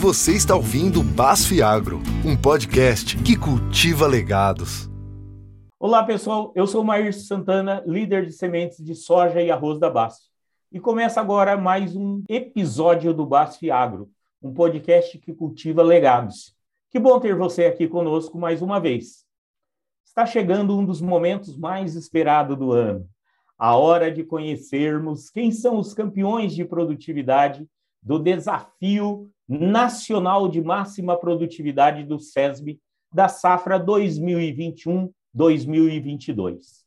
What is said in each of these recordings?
Você está ouvindo Basf Agro, um podcast que cultiva legados. Olá, pessoal. Eu sou o Maír Santana, líder de sementes de soja e arroz da Basf. E começa agora mais um episódio do Basf Agro, um podcast que cultiva legados. Que bom ter você aqui conosco mais uma vez. Está chegando um dos momentos mais esperados do ano, a hora de conhecermos quem são os campeões de produtividade do desafio nacional de máxima produtividade do SESB da safra 2021-2022.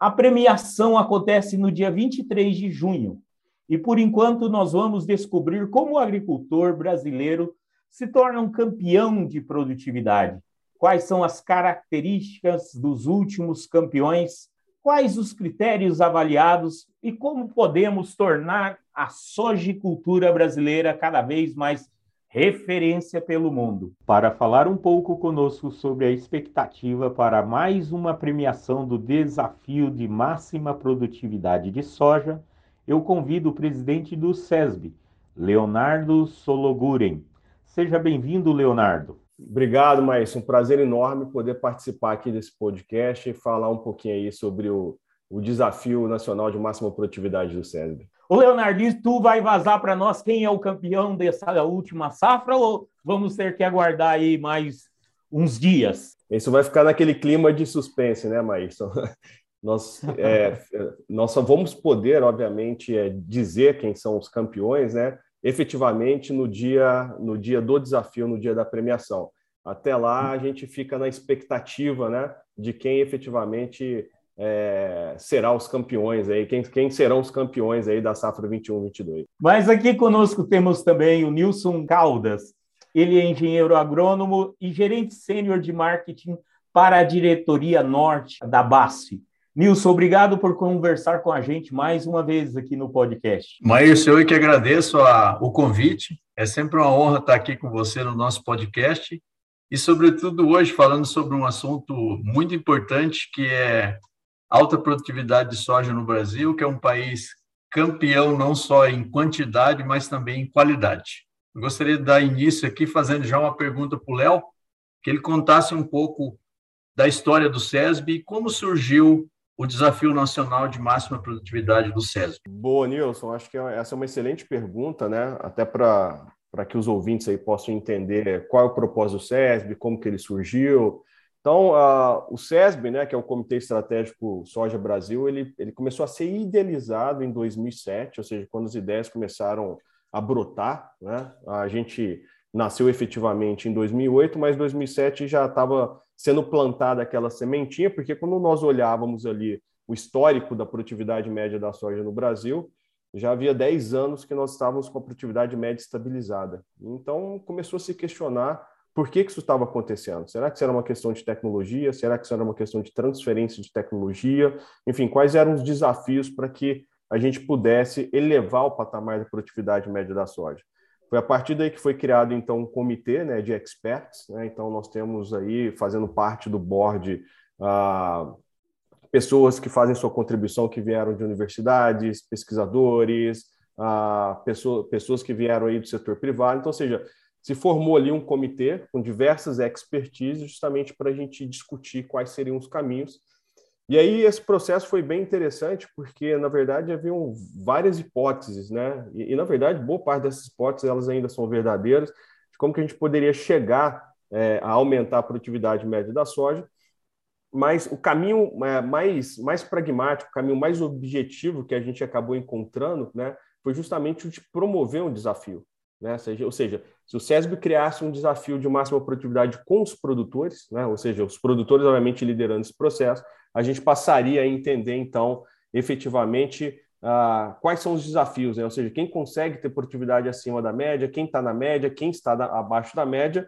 A premiação acontece no dia 23 de junho e, por enquanto, nós vamos descobrir como o agricultor brasileiro se torna um campeão de produtividade. Quais são as características dos últimos campeões quais os critérios avaliados e como podemos tornar a sojicultura brasileira cada vez mais referência pelo mundo. Para falar um pouco conosco sobre a expectativa para mais uma premiação do desafio de máxima produtividade de soja, eu convido o presidente do SESB, Leonardo Sologuren. Seja bem-vindo, Leonardo. Obrigado, Maísa. Um prazer enorme poder participar aqui desse podcast e falar um pouquinho aí sobre o, o desafio nacional de máxima produtividade do SESB. O Leonardo, tu vai vazar para nós quem é o campeão dessa última safra ou vamos ter que aguardar aí mais uns dias? Isso vai ficar naquele clima de suspense, né, Maísa? Nós, é, nós só vamos poder, obviamente, é, dizer quem são os campeões, né? efetivamente no dia, no dia do desafio, no dia da premiação. Até lá, a gente fica na expectativa né, de quem efetivamente é, será os campeões aí, quem, quem serão os campeões aí da safra 21-22. Mas aqui conosco temos também o Nilson Caldas. Ele é engenheiro agrônomo e gerente sênior de marketing para a diretoria norte da BASF. Nilson, obrigado por conversar com a gente mais uma vez aqui no podcast. Maír, eu que agradeço a, o convite. É sempre uma honra estar aqui com você no nosso podcast e, sobretudo, hoje falando sobre um assunto muito importante que é alta produtividade de soja no Brasil, que é um país campeão não só em quantidade, mas também em qualidade. Eu gostaria de dar início aqui fazendo já uma pergunta para o Léo, que ele contasse um pouco da história do SESB e como surgiu o Desafio Nacional de Máxima Produtividade do SESB? Boa, Nilson. Acho que essa é uma excelente pergunta, né? Até para para que os ouvintes aí possam entender qual é o propósito do SESB, como que ele surgiu. Então, uh, o SESB, né, que é o Comitê Estratégico Soja Brasil, ele, ele começou a ser idealizado em 2007, ou seja, quando as ideias começaram a brotar. Né? A gente nasceu efetivamente em 2008, mas 2007 já estava sendo plantada aquela sementinha, porque quando nós olhávamos ali o histórico da produtividade média da soja no Brasil, já havia 10 anos que nós estávamos com a produtividade média estabilizada. Então começou a se questionar por que, que isso estava acontecendo. Será que isso era uma questão de tecnologia? Será que isso era uma questão de transferência de tecnologia? Enfim, quais eram os desafios para que a gente pudesse elevar o patamar da produtividade média da soja? Foi a partir daí que foi criado então um comitê né, de experts. Né? Então nós temos aí fazendo parte do board ah, pessoas que fazem sua contribuição que vieram de universidades, pesquisadores, ah, pessoa, pessoas que vieram aí do setor privado. Então, ou seja, se formou ali um comitê com diversas expertises justamente para a gente discutir quais seriam os caminhos e aí esse processo foi bem interessante porque, na verdade, haviam várias hipóteses, né? E, e, na verdade, boa parte dessas hipóteses elas ainda são verdadeiras de como que a gente poderia chegar é, a aumentar a produtividade média da soja. Mas o caminho é, mais, mais pragmático, o caminho mais objetivo que a gente acabou encontrando, né, foi justamente o de promover um desafio. Né? Ou seja, se o SESB criasse um desafio de máxima produtividade com os produtores, né? ou seja, os produtores, obviamente, liderando esse processo, a gente passaria a entender, então, efetivamente, ah, quais são os desafios, né? ou seja, quem consegue ter produtividade acima da média, quem está na média, quem está da, abaixo da média,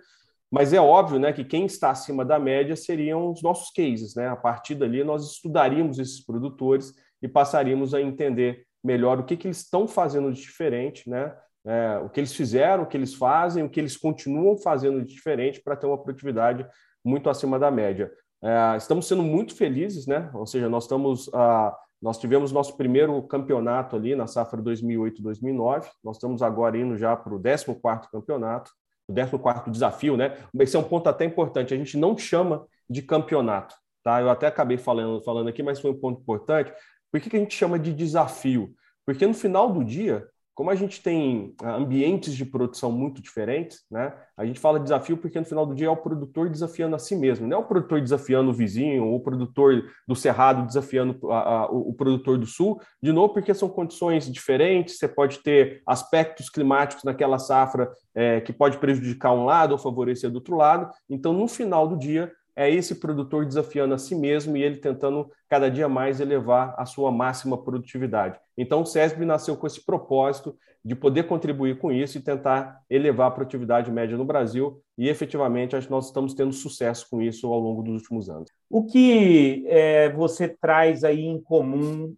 mas é óbvio né, que quem está acima da média seriam os nossos cases. Né? A partir dali, nós estudaríamos esses produtores e passaríamos a entender melhor o que, que eles estão fazendo de diferente, né? É, o que eles fizeram, o que eles fazem, o que eles continuam fazendo de diferente para ter uma produtividade muito acima da média. É, estamos sendo muito felizes, né? Ou seja, nós estamos, ah, nós tivemos nosso primeiro campeonato ali na safra 2008-2009. Nós estamos agora indo já para o 14 campeonato. o 14 desafio, né? Esse é um ponto até importante. A gente não chama de campeonato, tá? Eu até acabei falando, falando aqui, mas foi um ponto importante. Por que, que a gente chama de desafio? Porque no final do dia, como a gente tem ah, ambientes de produção muito diferentes, né? A gente fala desafio porque no final do dia é o produtor desafiando a si mesmo, não é o produtor desafiando o vizinho, ou o produtor do Cerrado desafiando a, a, o, produtor do Sul, de novo porque são condições diferentes, você pode ter aspectos climáticos naquela safra é, que pode prejudicar um lado ou favorecer do outro lado. Então, no final do dia, é esse produtor desafiando a si mesmo e ele tentando cada dia mais elevar a sua máxima produtividade. Então, o SESB nasceu com esse propósito de poder contribuir com isso e tentar elevar a produtividade média no Brasil, e efetivamente acho que nós estamos tendo sucesso com isso ao longo dos últimos anos. O que é, você traz aí em comum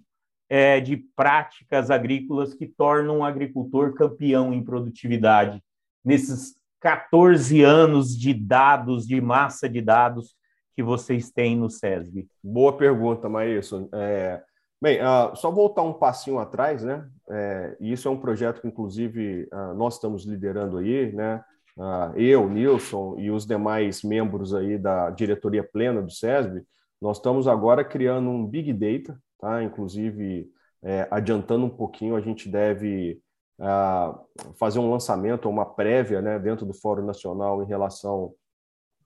é, de práticas agrícolas que tornam o agricultor campeão em produtividade nesses 14 anos de dados, de massa de dados que vocês têm no SESB? Boa pergunta, Maílson. É, bem, uh, só voltar um passinho atrás, né? É, isso é um projeto que, inclusive, uh, nós estamos liderando aí, né? Uh, eu, Nilson e os demais membros aí da diretoria plena do SESB, nós estamos agora criando um Big Data, tá? Inclusive, é, adiantando um pouquinho, a gente deve fazer um lançamento, uma prévia né, dentro do Fórum Nacional em relação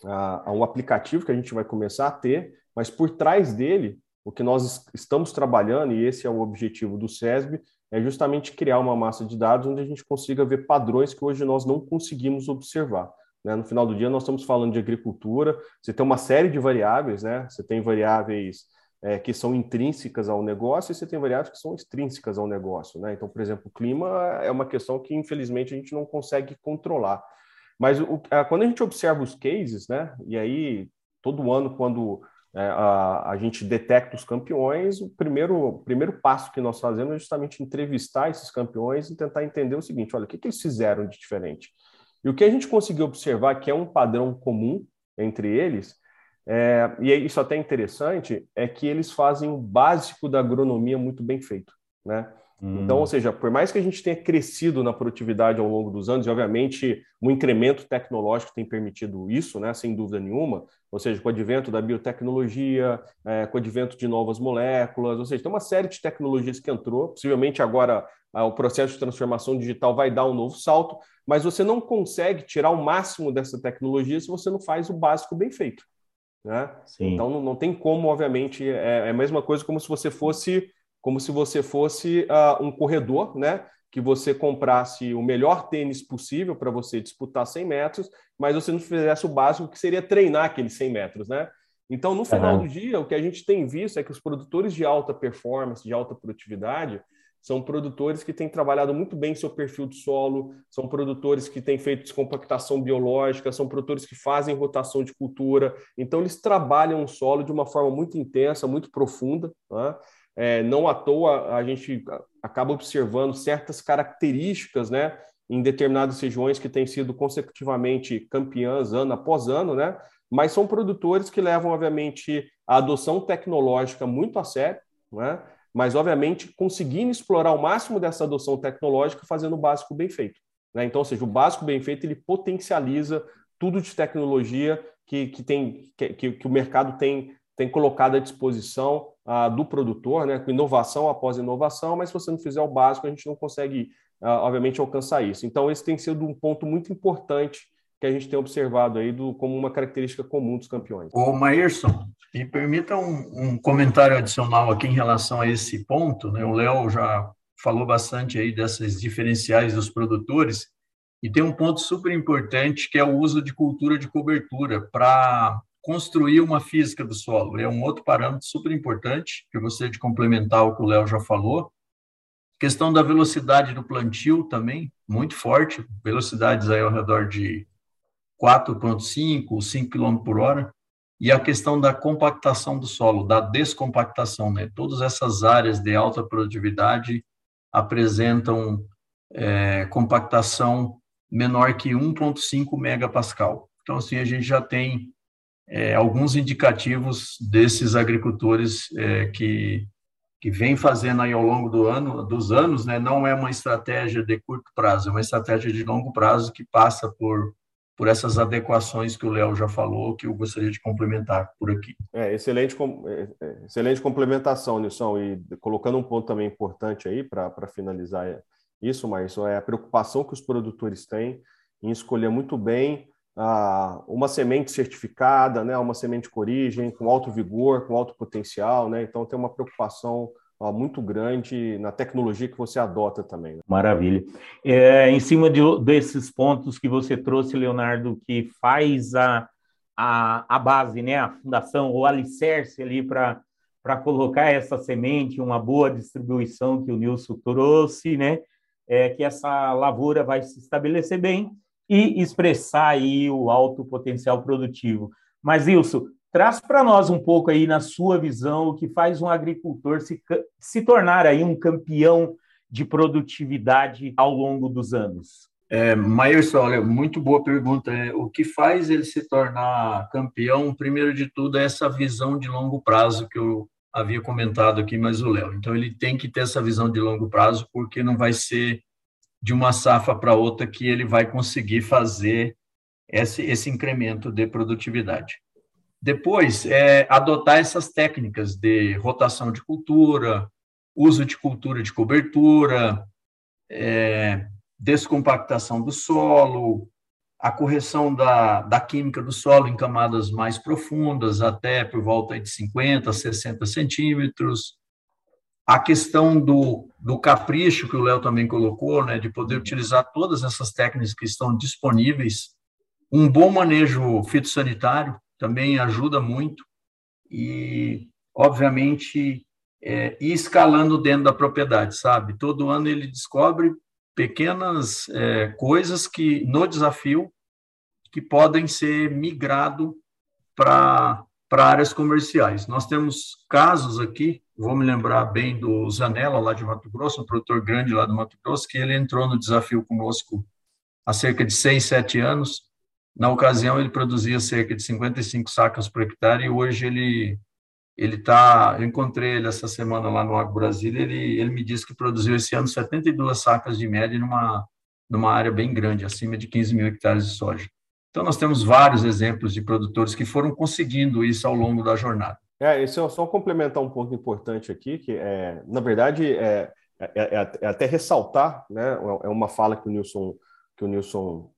a, a, um aplicativo que a gente vai começar a ter, mas por trás dele, o que nós estamos trabalhando, e esse é o objetivo do SESB, é justamente criar uma massa de dados onde a gente consiga ver padrões que hoje nós não conseguimos observar. Né? No final do dia, nós estamos falando de agricultura, você tem uma série de variáveis, né? você tem variáveis é, que são intrínsecas ao negócio e você tem variáveis que são extrínsecas ao negócio. Né? Então, por exemplo, o clima é uma questão que, infelizmente, a gente não consegue controlar. Mas o, quando a gente observa os cases, né, e aí todo ano, quando é, a, a, gente detecta os campeões, o primeiro, primeiro passo que nós fazemos é justamente entrevistar esses campeões e tentar entender o seguinte: olha, o que, que eles fizeram de diferente? E o que a gente conseguiu observar que é um padrão comum entre eles é, e isso até é interessante, é que eles fazem o básico da agronomia muito bem feito, né? Hum. Então, ou seja, por mais que a gente tenha crescido na produtividade ao longo dos anos, e obviamente o incremento tecnológico tem permitido isso, né, sem dúvida nenhuma, ou seja, com o advento da biotecnologia, é, com o advento de novas moléculas, ou seja, tem uma série de tecnologias que entrou, possivelmente agora ah, o processo de transformação digital vai dar um novo salto, mas você não consegue tirar o máximo dessa tecnologia se você não faz o básico bem feito. Né? Então não, não, tem como, obviamente, é, é, a mesma coisa como se você fosse como se você fosse uh, um corredor, né? Que você comprasse o melhor tênis possível para você disputar 100 metros, mas você não fizesse o básico que seria treinar aqueles 100 metros, né? Então, no final uhum. do dia, o que a gente tem visto é que os produtores de alta performance, de alta produtividade, são produtores que têm trabalhado muito bem seu perfil de solo, são produtores que têm feito descompactação biológica, são produtores que fazem rotação de cultura. Então, eles trabalham o solo de uma forma muito intensa, muito profunda. Né? É, não à toa a gente acaba observando certas características né, em determinadas regiões que têm sido consecutivamente campeãs ano após ano, né? mas são produtores que levam, obviamente, a adoção tecnológica muito a sério. Né? Mas obviamente conseguindo explorar o máximo dessa adoção tecnológica fazendo o básico bem feito. Né? Então, ou seja, o básico bem feito ele potencializa tudo de tecnologia que, que, tem, que, que o mercado tem, tem colocado à disposição uh, do produtor, né? com inovação após inovação, mas se você não fizer o básico, a gente não consegue, uh, obviamente, alcançar isso. Então, esse tem sido um ponto muito importante que a gente tem observado aí do, como uma característica comum dos campeões. Ô, Maírson, me permita um, um, comentário adicional aqui em relação a esse ponto. Né? O Léo já falou bastante aí dessas diferenciais dos produtores, e tem um ponto super importante que é o uso de cultura de cobertura para construir uma física do solo. É um outro parâmetro super importante, que eu gostaria de complementar o que o Léo já falou. Questão da velocidade do plantio também, muito forte, velocidades aí ao redor de 4,5, 5 km por hora, e a questão da compactação do solo, da descompactação. Né? Todas essas áreas de alta produtividade apresentam é, compactação menor que 1,5 megapascal. Então, assim, a gente já tem é, alguns indicativos desses agricultores é, que, que vem fazendo aí ao longo do ano, dos anos, né? não é uma estratégia de curto prazo, é uma estratégia de longo prazo que passa por por essas adequações que o Léo já falou, que eu gostaria de complementar por aqui. É, excelente, é, é, excelente complementação, Nilson, e colocando um ponto também importante aí para finalizar isso, mas é a preocupação que os produtores têm em escolher muito bem ah, uma semente certificada, né, uma semente com origem, com alto vigor, com alto potencial, né, então tem uma preocupação muito grande na tecnologia que você adota também. Né? Maravilha. É, em cima de, desses pontos que você trouxe, Leonardo, que faz a, a, a base, né, a fundação, o alicerce ali para para colocar essa semente, uma boa distribuição que o Nilson trouxe, né, é que essa lavoura vai se estabelecer bem e expressar aí o alto potencial produtivo. Mas, Nilson, Traz para nós um pouco aí, na sua visão, o que faz um agricultor se, se tornar aí um campeão de produtividade ao longo dos anos. É, Maírson, olha, muito boa pergunta. É, o que faz ele se tornar campeão, primeiro de tudo, é essa visão de longo prazo que eu havia comentado aqui, mas o Léo. Então, ele tem que ter essa visão de longo prazo, porque não vai ser de uma safra para outra que ele vai conseguir fazer esse, esse incremento de produtividade. Depois, é, adotar essas técnicas de rotação de cultura, uso de cultura de cobertura, é, descompactação do solo, a correção da, da química do solo em camadas mais profundas, até por volta de 50, 60 centímetros. A questão do, do capricho, que o Léo também colocou, né, de poder utilizar todas essas técnicas que estão disponíveis. Um bom manejo fitossanitário, também ajuda muito e, obviamente, é, ir escalando dentro da propriedade, sabe? Todo ano ele descobre pequenas é, coisas que, no desafio, que podem ser migrado para áreas comerciais. Nós temos casos aqui, vou me lembrar bem do Zanella, lá de Mato Grosso, um produtor grande lá do Mato Grosso, que ele entrou no desafio conosco há cerca de seis, sete anos, na ocasião, ele produzia cerca de 55 sacas por hectare e hoje ele ele tá, eu encontrei ele essa semana lá no Agro Brasil, ele ele me disse que produziu esse ano 72 sacas de média numa numa área bem grande, acima de 15 mil hectares de soja. Então nós temos vários exemplos de produtores que foram conseguindo isso ao longo da jornada. É, isso é só complementar um ponto importante aqui, que é, na verdade é, é, é, é até ressaltar, né? É uma fala que o Nilson que o Nilson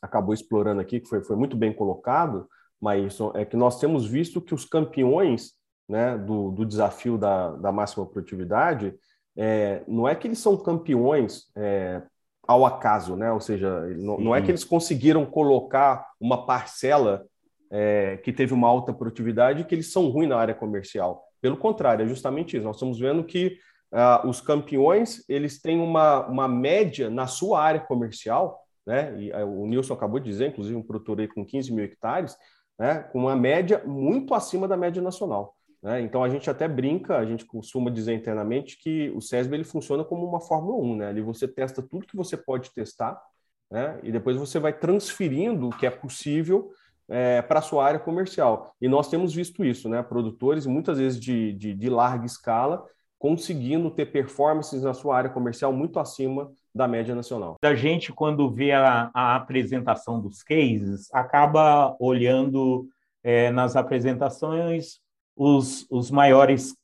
acabou explorando aqui, que foi, foi muito bem colocado, mas é que nós temos visto que os campeões né, do, do desafio da, da máxima produtividade, é, não é que eles são campeões é, ao acaso, né? ou seja, não, não, é que eles conseguiram colocar uma parcela é, que teve uma alta produtividade que eles são ruins na área comercial. Pelo contrário, é justamente isso. Nós estamos vendo que uh, os campeões eles têm uma, uma média na sua área comercial né? E eh, o Nilson acabou de dizer, inclusive, um produtor aí com 15 mil hectares, né? com uma média muito acima da média nacional. Né? Então a gente até brinca, a gente costuma dizer internamente que o SESB ele funciona como uma Fórmula 1, né? Ali você testa tudo que você pode testar, né? E depois você vai transferindo o que é possível é, para a sua área comercial. E nós temos visto isso, né? Produtores, muitas vezes de, de, de larga escala, conseguindo ter performances na sua área comercial muito acima da média nacional. A gente, quando vê a, a apresentação dos cases, acaba olhando é, nas apresentações os, os maiores,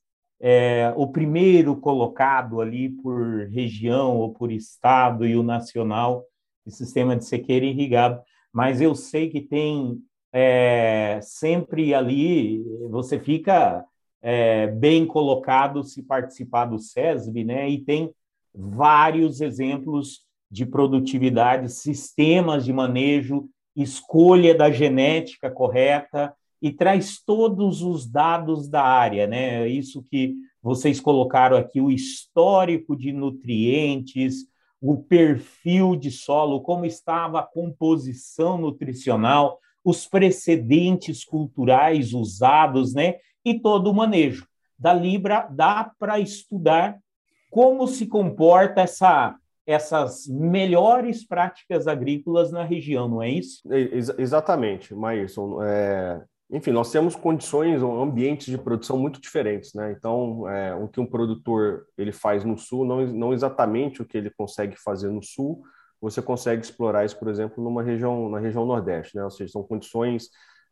é, o primeiro colocado ali por região ou por estado e o nacional de sistema de sequeira irrigado. Mas eu sei que tem é, sempre ali, você fica é, bem colocado se participar do SESB, né? E tem vários exemplos de produtividade, sistemas de manejo, escolha da genética correta e traz todos os dados da área, né? Isso que vocês colocaram aqui, o histórico de nutrientes, o perfil de solo, como estava a composição nutricional, os precedentes culturais usados, né? E todo o manejo. Da Libra dá para estudar como se comporta essa, essas melhores práticas agrícolas na região, não é isso? Ex exatamente, Maírson. É, enfim, nós temos condições, ambientes de produção muito diferentes, né? Então, é, o que um produtor ele faz no sul, não, não exatamente o que ele consegue fazer no sul, você consegue explorar isso, por exemplo, numa região, na região Nordeste, né? Ou seja, são condições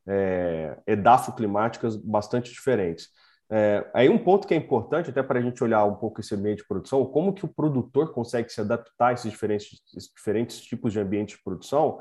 é, edafoclimáticas bastante diferentes. É, aí um ponto que é importante, até para a gente olhar um pouco esse ambiente de produção, como que o produtor consegue se adaptar a esses diferentes, esses diferentes tipos de ambiente de produção,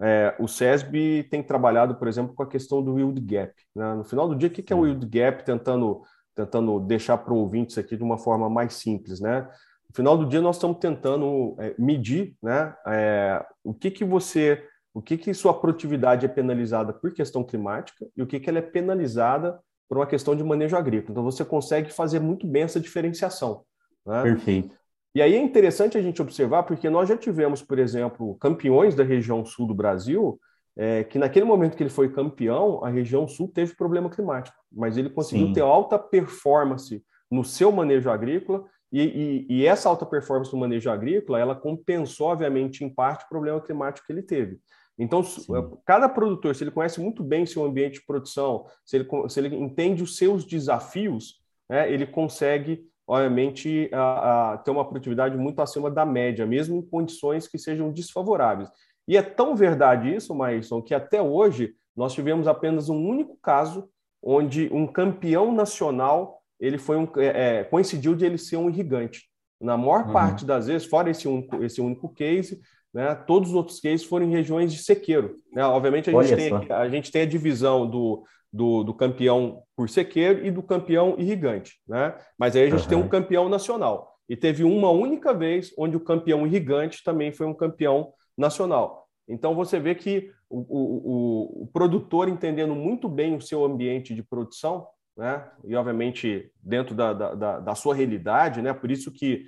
é, o SESB tem trabalhado, por exemplo, com a questão do yield gap. Né? No final do dia, o que é o yield gap? Tentando, tentando deixar para o ouvinte isso aqui de uma forma mais simples. Né? No final do dia, nós estamos tentando é, medir né, é, o que, que você, o que, que sua produtividade é penalizada por questão climática e o que, que ela é penalizada por uma questão de manejo agrícola. Então, você consegue fazer muito bem essa diferenciação. Né? Perfeito. E aí é interessante a gente observar, porque nós já tivemos, por exemplo, campeões da região sul do Brasil, é, que naquele momento que ele foi campeão, a região sul teve problema climático, mas ele conseguiu Sim. ter alta performance no seu manejo agrícola, e, e, e, essa alta performance no manejo agrícola, ela compensou, obviamente, em parte, o problema climático que ele teve. Então, Sim. cada produtor, se ele conhece muito bem seu ambiente de produção, se ele, se ele entende os seus desafios, né, ele consegue obviamente, a, a ter uma produtividade muito acima da média, mesmo em condições que sejam desfavoráveis. E é tão verdade isso, Maíson, que até hoje nós tivemos apenas um único caso onde um campeão nacional ele foi um, é coincidiu de ele ser um irrigante. Na maior uhum. parte das vezes, fora esse único, esse único case, né, todos os outros cases foram em regiões de sequeiro. Né? Obviamente, a gente, tem, a gente tem a divisão do, do, do, campeão por sequeiro e do campeão irrigante, né? Mas aí a gente uhum. tem um campeão nacional. E teve uma única vez onde o campeão irrigante também foi um campeão nacional. Então você vê que o, o, o, produtor entendendo muito bem o seu ambiente de produção, né? E obviamente dentro da, da, da sua realidade, né? Por isso que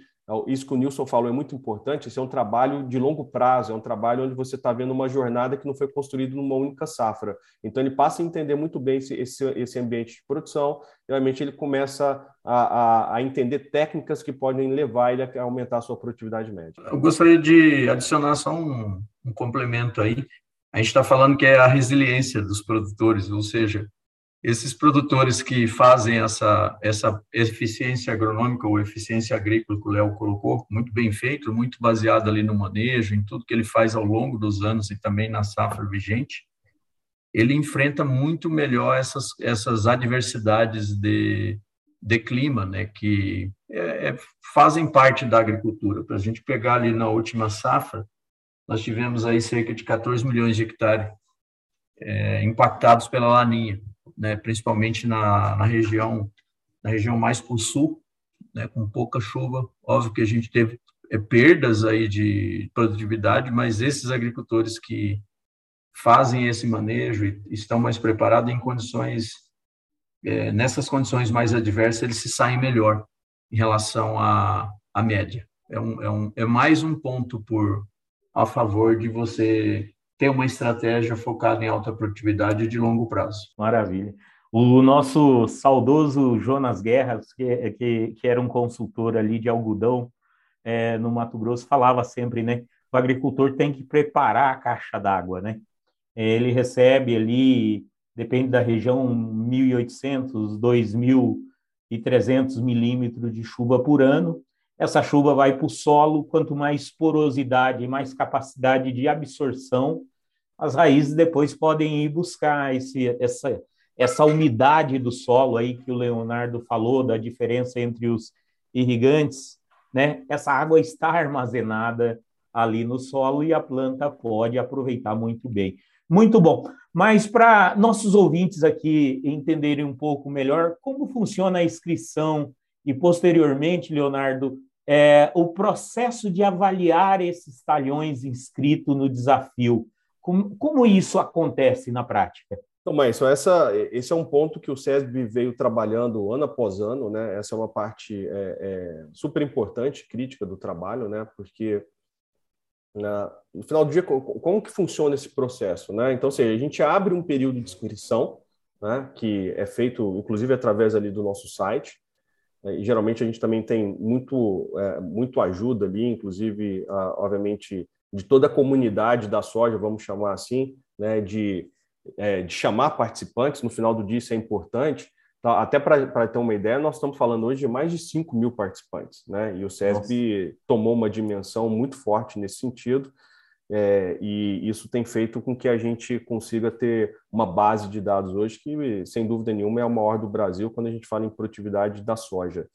isso que o Nilson falou é muito importante. Esse é um trabalho de longo prazo, é um trabalho onde você está vendo uma jornada que não foi construída numa única safra. Então, ele passa a entender muito bem esse, esse, esse ambiente de produção, realmente, ele começa a, a, a, entender técnicas que podem levar ele a aumentar a sua produtividade média. Eu gostaria de adicionar só um, um complemento aí. A gente está falando que é a resiliência dos produtores, ou seja, esses produtores que fazem essa, essa eficiência agronômica ou eficiência agrícola que o Léo colocou, muito bem feito, muito baseado ali no manejo, em tudo que ele faz ao longo dos anos e também na safra vigente, ele enfrenta muito melhor essas, essas adversidades de, de clima, né, que é, é, fazem parte da agricultura. Para a gente pegar ali na última safra, nós tivemos aí cerca de 14 milhões de hectares é, impactados pela laninha né, principalmente na, na região na região mais para o sul, né, com pouca chuva. Óbvio que a gente teve é, perdas aí de produtividade, mas esses agricultores que fazem esse manejo e estão mais preparados em condições é, nessas condições mais adversas eles se saem melhor em relação à, à média. É, um, é, um, é mais um ponto por a favor de você ter uma estratégia focada em alta produtividade de longo prazo. Maravilha. O nosso saudoso Jonas Guerras, que, que, que era um consultor ali de algodão é, no Mato Grosso, falava sempre, né? O agricultor tem que preparar a caixa d'água, né? Ele recebe ali, depende da região, 1.800, 2.300 milímetros de chuva por ano. Essa chuva vai para o solo, quanto mais porosidade, mais capacidade de absorção, as raízes depois podem ir buscar esse, essa, essa umidade do solo aí que o Leonardo falou, da diferença entre os irrigantes, né? Essa água está armazenada ali no solo e a planta pode aproveitar muito bem. Muito bom. Mas para nossos ouvintes aqui entenderem um pouco melhor como funciona a inscrição e posteriormente, Leonardo, é, o processo de avaliar esses talhões inscritos no desafio. Como, como isso acontece na prática? Então, mas essa, esse é um ponto que o SESB veio trabalhando ano após ano, né? Essa é uma parte é, é, super importante, crítica do trabalho, né? Porque na, no final do dia, como que funciona esse processo, né? Então, seja, a gente abre um período de inscrição, né? Que é feito, inclusive, através ali do nosso site. Né, e geralmente a gente também tem muito, é, muito ajuda ali, inclusive, a, obviamente, de toda a comunidade da soja, vamos chamar assim, né, de, é, de chamar participantes, no final do dia isso é importante. Tá, até para ter uma ideia, nós estamos falando hoje de mais de 5 mil participantes, né? E o SESB Nossa. tomou uma dimensão muito forte nesse sentido, é, e isso tem feito com que a gente consiga ter uma base de dados hoje que, sem dúvida nenhuma, é a maior do Brasil quando a gente fala em produtividade da soja.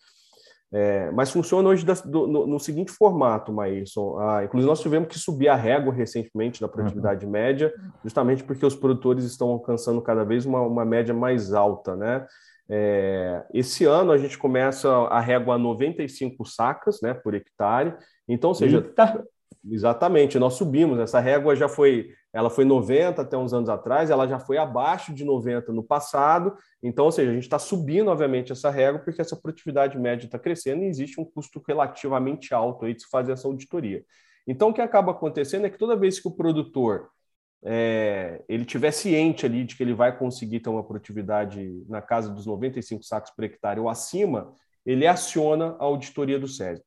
É, mas funciona hoje da, do, no, no, seguinte formato, Maílson. Ah, inclusive, nós tivemos que subir a régua recentemente da produtividade uhum. média, justamente porque os produtores estão alcançando cada vez uma, uma média mais alta, né? É, esse ano a gente começa a régua a 95 sacas né, por hectare. Então, ou seja, Eita. Exatamente, nós subimos. Essa régua já foi, ela foi 90 até uns anos atrás, ela já foi abaixo de 90 no passado. Então, ou seja, a gente está subindo, obviamente, essa régua porque essa produtividade média está crescendo e existe um custo relativamente alto aí de se fazer essa auditoria. Então, o que acaba acontecendo é que toda vez que o produtor é, ele tiver ciente ali de que ele vai conseguir ter uma produtividade na casa dos 95 sacos por hectare ou acima, ele aciona a auditoria do SESB.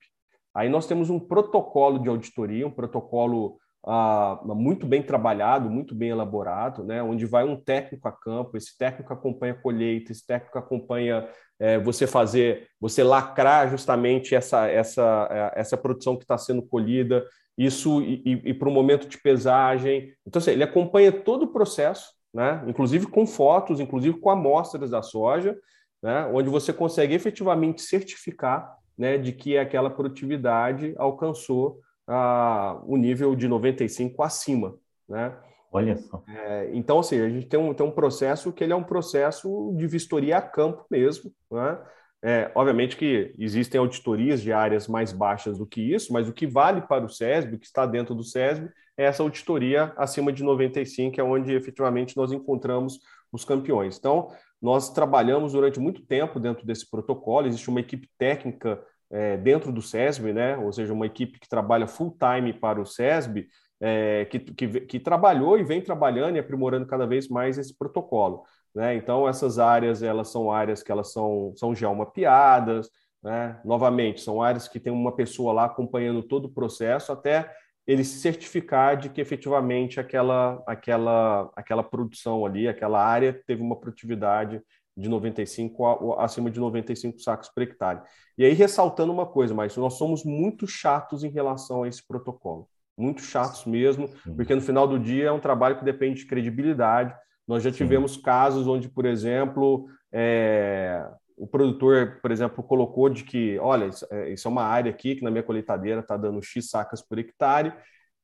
Aí nós temos um protocolo de auditoria, um protocolo ah, muito bem trabalhado, muito bem elaborado, né, onde vai um técnico a campo, esse técnico acompanha a colheita, esse técnico acompanha é, você fazer, você lacrar justamente essa, essa, é, essa produção que está sendo colhida, isso e, e, e para o momento de pesagem. Então, assim, ele acompanha todo o processo, né? inclusive com fotos, inclusive com amostras da soja, né? onde você consegue efetivamente certificar né, de que aquela produtividade alcançou ah, o nível de 95 acima. Né? Olha só. É, então, assim, a gente tem um, tem um processo que ele é um processo de vistoria a campo mesmo, né? É, obviamente que existem auditorias de áreas mais baixas do que isso, mas o que vale para o SESB, o que está dentro do SESB, é essa auditoria acima de 95, que é onde efetivamente nós encontramos os campeões. Então, nós trabalhamos durante muito tempo dentro desse protocolo, existe uma equipe técnica é, dentro do SESB, né? ou seja, uma equipe que trabalha full time para o SESB, é, que, que, que trabalhou e vem trabalhando e aprimorando cada vez mais esse protocolo. Né? Então, essas áreas, elas são áreas que elas são, são geomapeadas, né? novamente, são áreas que tem uma pessoa lá acompanhando todo o processo até ele se certificar de que efetivamente aquela, aquela, aquela produção ali, aquela área teve uma produtividade de 95 acima de 95 sacos por hectare. E aí ressaltando uma coisa, mas nós somos muito chatos em relação a esse protocolo, muito chatos mesmo, porque no final do dia é um trabalho que depende de credibilidade, nós já tivemos Sim. casos onde, por exemplo, é, o produtor, por exemplo, colocou de que, olha, isso é, é uma área aqui que na minha colheitadeira está dando X sacas por hectare,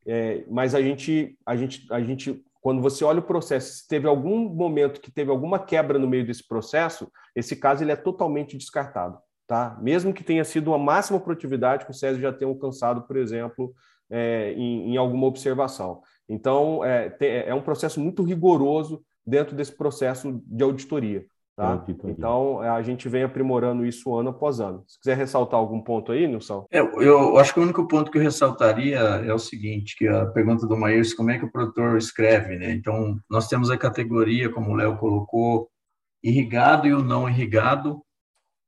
é, mas a gente, a gente, a gente, quando você olha o processo, se teve algum momento que teve alguma quebra no meio desse processo, esse caso ele é totalmente descartado, tá? Mesmo que tenha sido uma máxima produtividade que o César já tenha alcançado, por exemplo, é, em, em, alguma observação. Então, é, é um processo muito rigoroso dentro desse processo de auditoria. Tá? Então, a gente vem aprimorando isso ano após ano. Se quiser ressaltar algum ponto aí, Nilson. É, eu acho que o único ponto que eu ressaltaria é o seguinte, que a pergunta do Maírs, como é que o produtor escreve, né? Então, nós temos a categoria, como o Léo colocou, irrigado e o não irrigado.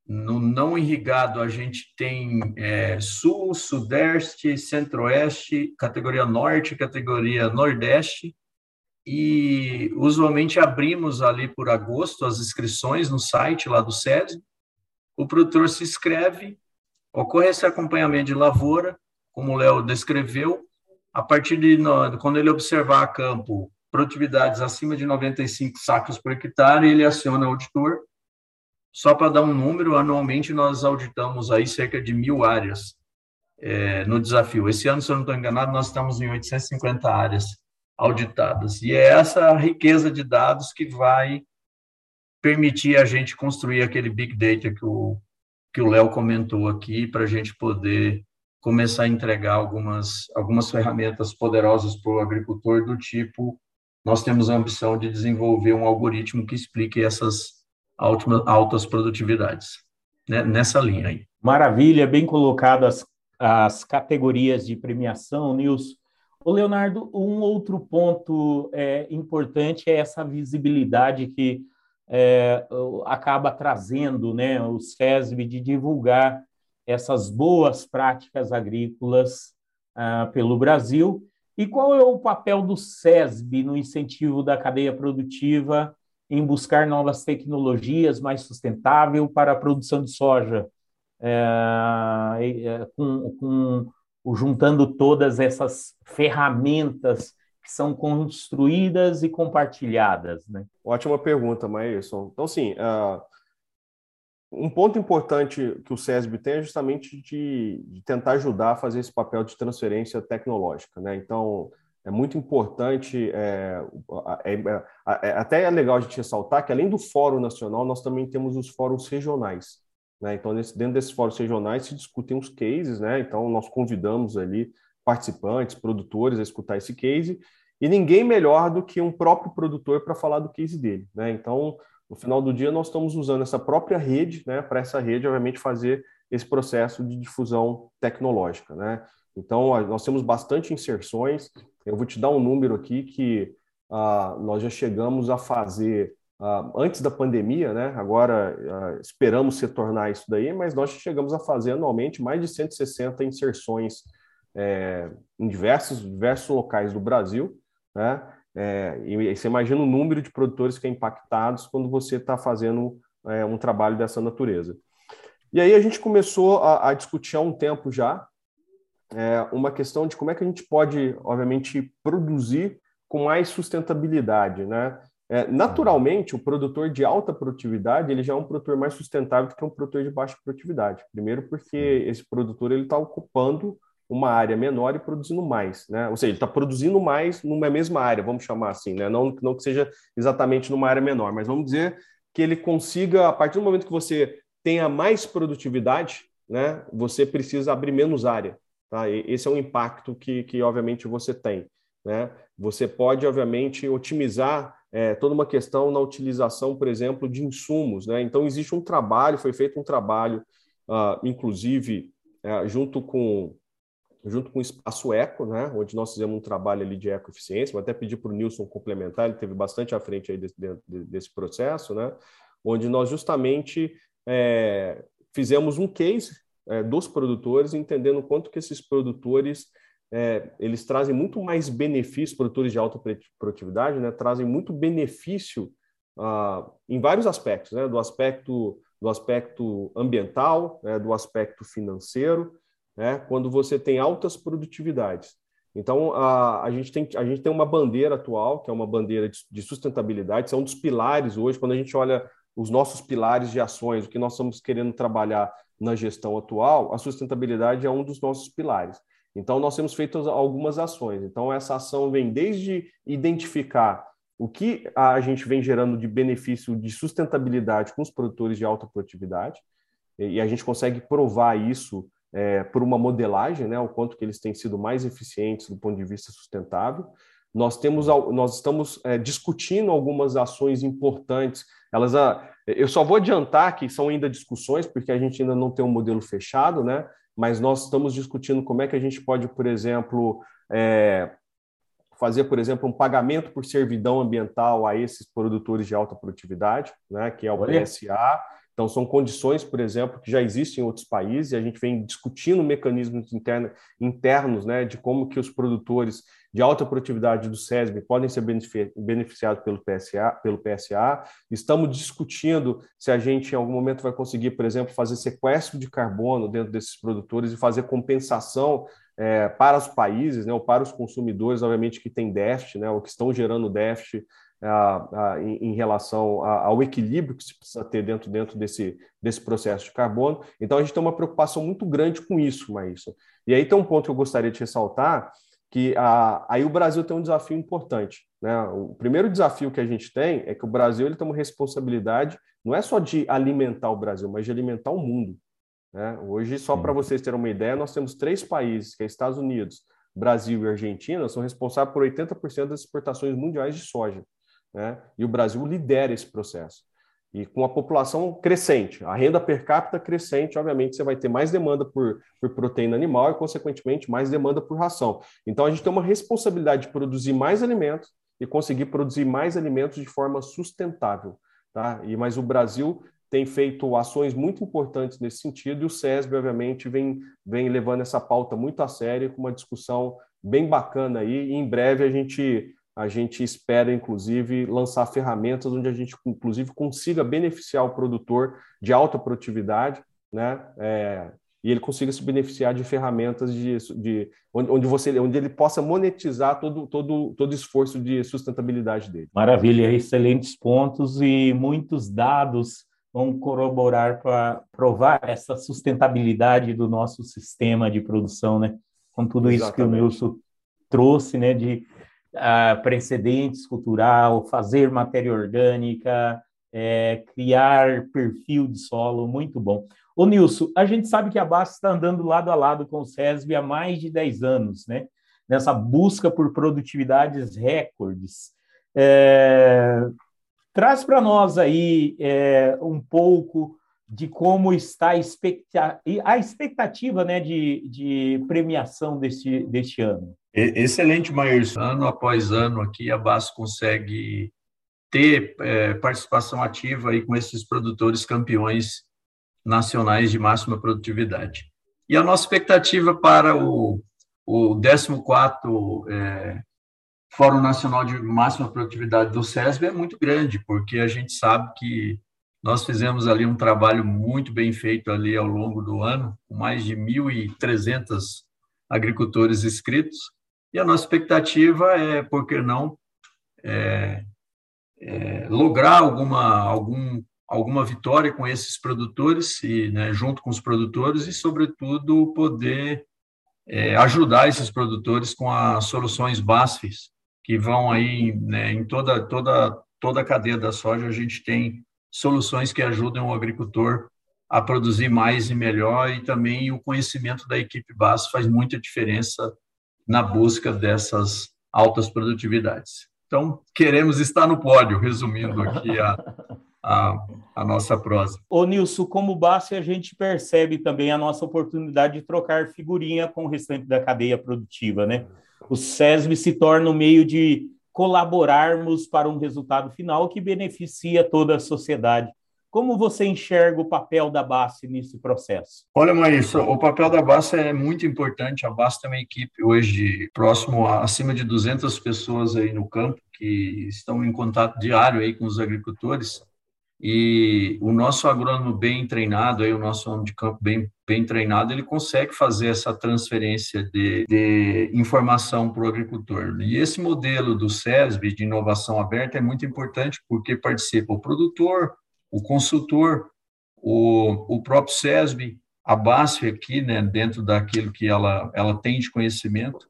No não irrigado, a gente tem é, sul, sudeste, centro-oeste, categoria norte, categoria nordeste, e usualmente abrimos ali por agosto as inscrições no site lá do SESI. O produtor se inscreve, ocorre esse acompanhamento de lavoura, como o Léo descreveu, a partir de quando ele observar a campo produtividades acima de 95 sacos por hectare, ele aciona o auditor. Só para dar um número, anualmente nós auditamos aí cerca de mil áreas é, no desafio. Esse ano, se eu não estou enganado, nós estamos em 850 áreas auditadas. E é essa riqueza de dados que vai permitir a gente construir aquele big data que o que o Léo comentou aqui para a gente poder começar a entregar algumas algumas ferramentas poderosas para o agricultor do tipo nós temos a ambição de desenvolver um algoritmo que explique essas altas produtividades né? nessa linha aí. Maravilha, bem colocado as, as categorias de premiação, Nilson. O Leonardo, um outro ponto é, importante é essa visibilidade que é, acaba trazendo né, o SESB de divulgar essas boas práticas agrícolas ah, pelo Brasil. E qual é o papel do SESB no incentivo da cadeia produtiva em buscar novas tecnologias mais sustentável para a produção de soja, é, com, com, juntando todas essas ferramentas que são construídas e compartilhadas. Né? Ótima pergunta, Maílson. Então, sim, uh, um ponto importante que o SESB tem é justamente de, de, tentar ajudar a fazer esse papel de transferência tecnológica. Né? Então, é muito importante, é, é, é, é, até é legal a gente ressaltar que, além do Fórum Nacional, nós também temos os fóruns regionais. Né? Então, nesse, dentro desses fóruns regionais se discutem os cases, né? então nós convidamos ali participantes, produtores a escutar esse case, e ninguém melhor do que um próprio produtor para falar do case dele. Né? Então, no final do dia, nós estamos usando essa própria rede, né, para essa rede, obviamente, fazer esse processo de difusão tecnológica. Né? Então, nós temos bastante inserções. Eu vou te dar um número aqui que uh, nós já chegamos a fazer antes da pandemia, né? agora uh, esperamos retornar isso daí, mas nós chegamos a fazer anualmente mais de 160 inserções é, em diversos, diversos locais do Brasil, né? É, e você imagina o número de produtores que é impactados quando você está fazendo é, um trabalho dessa natureza. E aí a gente começou a, a discutir há um tempo já é, uma questão de como é que a gente pode, obviamente, produzir com mais sustentabilidade, né? É, naturalmente, o produtor de alta produtividade ele já é um produtor mais sustentável do que um produtor de baixa produtividade. Primeiro, porque esse produtor ele está ocupando uma área menor e produzindo mais, né? Ou seja, ele está produzindo mais numa mesma área, vamos chamar assim, né? Não, não que seja exatamente numa área menor, mas vamos dizer que ele consiga, a partir do momento que você tenha mais produtividade, né? Você precisa abrir menos área, tá? E esse é um impacto que, que obviamente você tem, né? Você pode, obviamente, otimizar é, toda uma questão na utilização, por exemplo, de insumos, né? Então existe um trabalho, foi feito um trabalho, uh, inclusive uh, junto com junto com o Espaço Eco, né, onde nós fizemos um trabalho ali de ecoeficiência, vou até pedir para o Nilson complementar, ele teve bastante à frente aí desse, desse processo, né, onde nós justamente é, fizemos um case é, dos produtores, entendendo quanto que esses produtores é, eles trazem muito mais benefício, produtores de alta produtividade, né, trazem muito benefício ah, em vários aspectos, né, do aspecto do aspecto ambiental, né, do aspecto financeiro, né, quando você tem altas produtividades. Então, a, a, gente tem, a gente tem uma bandeira atual, que é uma bandeira de, de sustentabilidade, são um dos pilares hoje, quando a gente olha os nossos pilares de ações, o que nós estamos querendo trabalhar na gestão atual, a sustentabilidade é um dos nossos pilares. Então, nós temos feito algumas ações. Então, essa ação vem desde identificar o que a gente vem gerando de benefício de sustentabilidade com os produtores de alta produtividade, e a gente consegue provar isso é, por uma modelagem, né, o quanto que eles têm sido mais eficientes do ponto de vista sustentável. Nós temos, nós estamos é, discutindo algumas ações importantes. Elas, ah, eu só vou adiantar que são ainda discussões, porque a gente ainda não tem um modelo fechado, né? Mas nós estamos discutindo como é que a gente pode, por exemplo, é, fazer, por exemplo, um pagamento por servidão ambiental a esses produtores de alta produtividade, né? Que é o PSA então, são condições, por exemplo, que já existem em outros países, e a gente vem discutindo mecanismos internos, internos né, de como que os produtores de alta produtividade do SESB podem ser beneficiados pelo PSA, pelo PSA. Estamos discutindo se a gente, em algum momento, vai conseguir, por exemplo, fazer sequestro de carbono dentro desses produtores e fazer compensação é, para os países, né, ou para os consumidores, obviamente, que têm déficit, né, ou que estão gerando déficit em, em, relação ao equilíbrio que se precisa ter dentro, dentro desse, desse processo de carbono. Então, a gente tem uma preocupação muito grande com isso, Maísa. E aí tem um ponto que eu gostaria de ressaltar, que a, aí o Brasil tem um desafio importante. Né? O primeiro desafio que a gente tem é que o Brasil ele tem uma responsabilidade, não é só de alimentar o Brasil, mas de alimentar o mundo. Né? Hoje, só para vocês terem uma ideia, nós temos três países, que é Estados Unidos, Brasil e Argentina, são responsáveis por 80% das exportações mundiais de soja né? e o Brasil lidera esse processo. E com a população crescente, a renda per capita crescente, obviamente você vai ter mais demanda por, por proteína animal e, consequentemente, mais demanda por ração. Então, a gente tem uma responsabilidade de produzir mais alimentos e conseguir produzir mais alimentos de forma sustentável. Tá? E, mas o Brasil tem feito ações muito importantes nesse sentido e o SESB, obviamente, vem, vem levando essa pauta muito a sério, com uma discussão bem bacana aí. E em breve a gente a gente espera, inclusive, lançar ferramentas onde a gente, inclusive, consiga beneficiar o produtor de alta produtividade, né? É, e ele consiga se beneficiar de ferramentas de, de onde, onde, você, onde ele possa monetizar todo todo todo esforço de sustentabilidade dele. Maravilha, excelentes pontos e muitos dados vão corroborar para provar essa sustentabilidade do nosso sistema de produção, né? Com tudo Exatamente. isso que o Nilson trouxe, né? De uh, precedentes cultural, fazer matéria orgânica, é, criar perfil de solo, muito bom. Ô Nilson, a gente sabe que a BASF está andando lado a lado com o SESB há mais de 10 anos, né? Nessa busca por produtividades recordes. É... Traz para nós aí é, um pouco de como está a, expecta... a expectativa né, de, de premiação deste, deste ano. Excelente, Maírs. Ano após ano aqui a BASF consegue ter é, participação ativa aí com esses produtores campeões nacionais de máxima produtividade. E a nossa expectativa para o, o 14º é, Fórum Nacional de Máxima Produtividade do SESB é muito grande, porque a gente sabe que nós fizemos ali um trabalho muito bem feito ali ao longo do ano, com mais de 1.300 agricultores inscritos, e a nossa expectativa é, por que não, é, é, lograr alguma, algum alguma vitória com esses produtores e né, junto com os produtores e sobretudo poder é, ajudar esses produtores com as soluções BASFs que vão aí né, em toda toda toda a cadeia da soja. A gente tem soluções que ajudam o agricultor a produzir mais e melhor e também o conhecimento da equipe BASF faz muita diferença na busca dessas altas produtividades. Então, queremos estar no pódio, resumindo aqui a, a, a nossa prosa. Ô Nilson, como base, a gente percebe também a nossa oportunidade de trocar figurinha com o restante da cadeia produtiva, né? O SESB se torna um meio de colaborarmos para um resultado final que beneficia toda a sociedade. Como você enxerga o papel da base nesse processo? Olha, Maísa, o papel da base é muito importante. A base tem uma equipe hoje próximo a acima de 200 pessoas aí no campo que estão em contato diário aí com os agricultores e o nosso agrônomo bem treinado, aí, o nosso homem de campo bem, bem treinado, ele consegue fazer essa transferência de, de informação para o agricultor. E esse modelo do SESB, de inovação aberta, é muito importante porque participa o produtor, o consultor, o, o próprio SESB, a BASF aqui, né, dentro daquilo que ela, ela tem de conhecimento.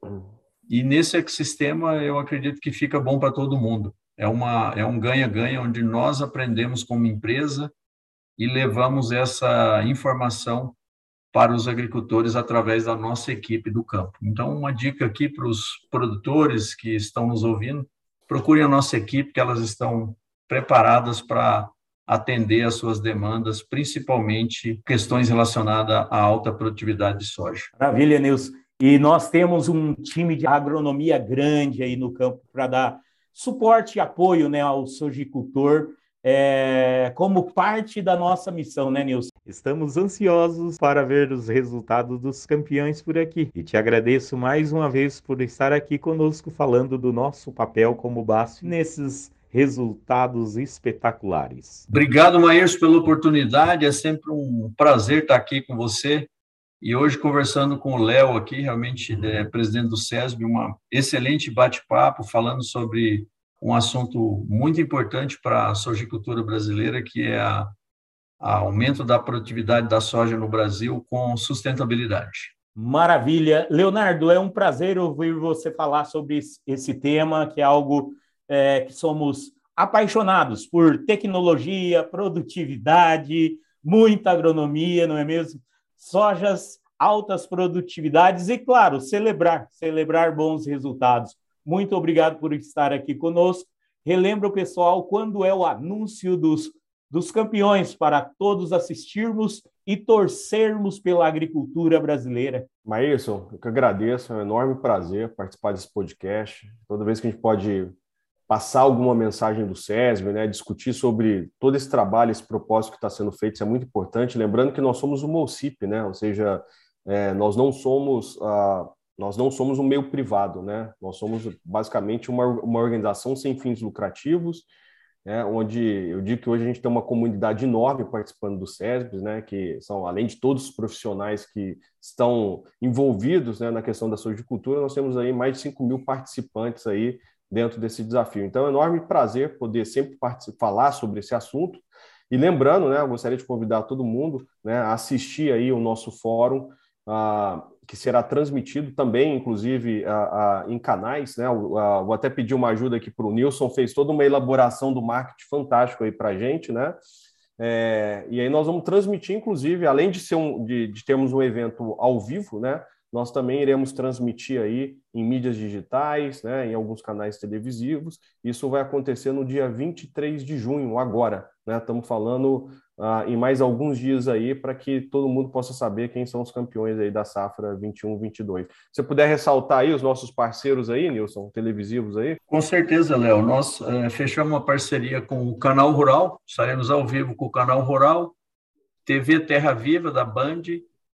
E nesse ecossistema, eu acredito que fica bom para todo mundo é, uma, é um ganha-ganha onde nós aprendemos como empresa e levamos essa informação para os agricultores através da nossa equipe do campo. Então, uma dica aqui para os produtores que estão nos ouvindo, procurem a nossa equipe, que elas estão preparadas para atender às suas demandas, principalmente questões relacionadas à alta produtividade de soja. Maravilha, Nilson. E nós temos um time de agronomia grande aí no campo para dar suporte e apoio né, ao sojicultor é, como parte da nossa missão, né, Nilson? Estamos ansiosos para ver os resultados dos campeões por aqui. E te agradeço mais uma vez por estar aqui conosco falando do nosso papel como BASF nesses resultados espetaculares. Obrigado, Maírs, pela oportunidade. É sempre um prazer estar aqui com você. E hoje, conversando com o Léo aqui, realmente é, presidente do SESB, um excelente bate-papo falando sobre um assunto muito importante para a sojicultura brasileira, que é a, a aumento da produtividade da soja no Brasil com sustentabilidade. Maravilha. Leonardo, é um prazer ouvir você falar sobre esse tema, que é algo é, que somos apaixonados por tecnologia, produtividade, muita agronomia, não é mesmo? sojas, altas produtividades e, claro, celebrar, celebrar bons resultados. Muito obrigado por estar aqui conosco. Relembra o pessoal quando é o anúncio dos, dos campeões para todos assistirmos e torcermos pela agricultura brasileira. Maílson, eu que agradeço, é um enorme prazer participar desse podcast. Toda vez que a gente pode passar alguma mensagem do SESB, né, discutir sobre todo esse trabalho, esse propósito que está sendo feito, isso é muito importante. Lembrando que nós somos uma OCIP, né, ou seja, é, nós não somos, ah, Nós não somos um meio privado, né? Nós somos basicamente uma, uma organização sem fins lucrativos, né? onde eu digo que hoje a gente tem uma comunidade enorme participando do SESB, né? que são, além de todos os profissionais que estão envolvidos né, na questão da saúde e cultura, nós temos aí mais de 5 mil participantes aí dentro desse desafio. Então, é um enorme prazer poder sempre falar sobre esse assunto. E lembrando, né, eu gostaria de convidar todo mundo né, a assistir aí o nosso fórum, ah, que será transmitido também, inclusive, ah, ah, em canais. Né, vou até pedir uma ajuda aqui para o Nilson, fez toda uma elaboração do marketing fantástico aí para a gente, né? É, e aí nós vamos transmitir, inclusive, além de, ser um, de, de termos um evento ao vivo, né? Nós também iremos transmitir aí em mídias digitais, né, em alguns canais televisivos. Isso vai acontecer no dia 23 de junho, agora. Né? Estamos falando ah, em mais alguns dias aí para que todo mundo possa saber quem são os campeões aí da safra 21-22. Se puder ressaltar aí os nossos parceiros aí, Nilson, televisivos aí. Com certeza, Léo. Nós é, fechamos uma parceria com o Canal Rural, estaremos ao vivo com o Canal Rural, TV Terra Viva da Band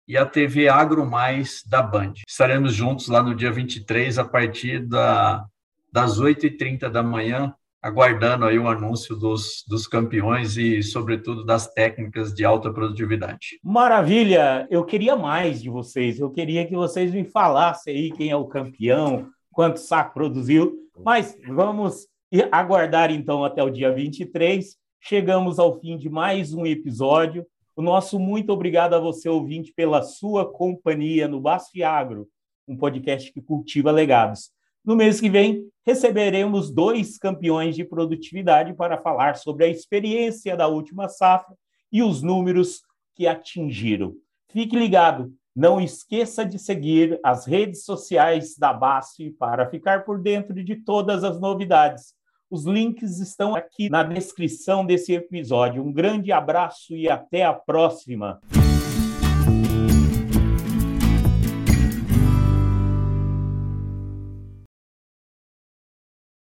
e a TV Agro Mais da Band. Estaremos juntos lá no dia 23, a partir da, das 8h30 da manhã, aguardando aí o anúncio dos, dos campeões e, sobretudo, das técnicas de alta produtividade. Maravilha! Eu queria mais de vocês, eu queria que vocês me falassem aí quem é o campeão, quanto saco produziu, mas vamos aguardar então até o dia 23. Chegamos ao fim de mais um episódio. O nosso muito obrigado a você, ouvinte, pela sua companhia no Basfiagro, um podcast que cultiva legados. No mês que vem, receberemos dois campeões de produtividade para falar sobre a experiência da última safra e os números que atingiram. Fique ligado, não esqueça de seguir as redes sociais da BASF para ficar por dentro de todas as novidades. Os links estão aqui na descrição desse episódio. Um grande abraço e até a próxima.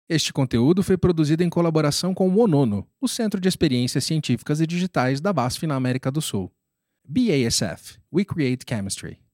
Este conteúdo foi produzido em colaboração com o ONONO, o Centro de Experiências Científicas e Digitais da BASF na América do Sul. BASF We Create Chemistry.